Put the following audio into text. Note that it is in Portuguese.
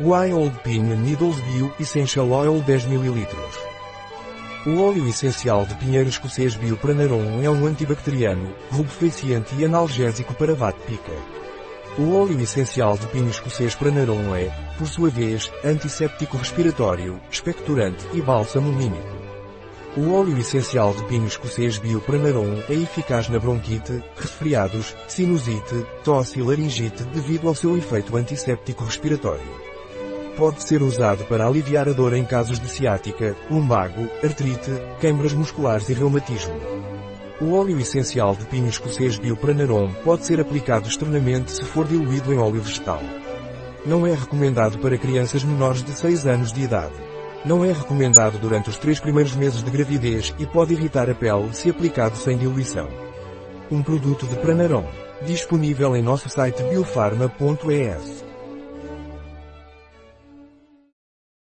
Wild Pine Needles Bio Essential Oil 10 ml. O óleo essencial de pinheiro escocês Biopranarum é um antibacteriano, rubefacciante e analgésico para vate-pica. O óleo essencial de pinho escocês Pranarum é, por sua vez, antisséptico respiratório, expectorante e bálsamo mímico. O óleo essencial de pinho escocês Biopranarum é eficaz na bronquite, resfriados, sinusite, tosse e laringite devido ao seu efeito antisséptico respiratório. Pode ser usado para aliviar a dor em casos de ciática, lumbago, artrite, queimbras musculares e reumatismo. O óleo essencial de pinho escocês Biopranarum pode ser aplicado externamente se for diluído em óleo vegetal. Não é recomendado para crianças menores de 6 anos de idade. Não é recomendado durante os três primeiros meses de gravidez e pode irritar a pele se aplicado sem diluição. Um produto de Pranarum. Disponível em nosso site biofarma.es.